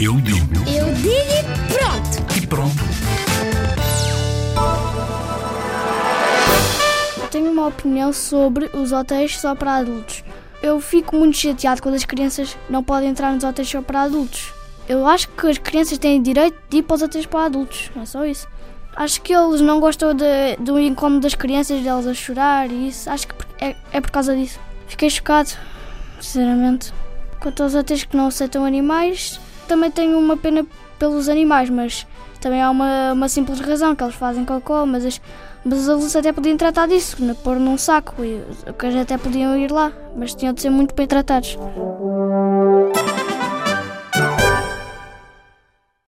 Eu digo Eu digo e pronto. e pronto. Tenho uma opinião sobre os hotéis só para adultos. Eu fico muito chateado quando as crianças não podem entrar nos hotéis só para adultos. Eu acho que as crianças têm direito de ir para os hotéis para adultos, é só isso. Acho que eles não gostam de- do incómodo das crianças, delas a chorar e isso. Acho que é, é por causa disso. Fiquei chocado, sinceramente. Quanto aos hotéis que não aceitam animais, também tenho uma pena pelos animais, mas também há uma, uma simples razão, que eles fazem cocô, mas, as, mas os adultos até podiam tratar disso, pôr num saco, e os cães até podiam ir lá, mas tinham de ser muito bem tratados.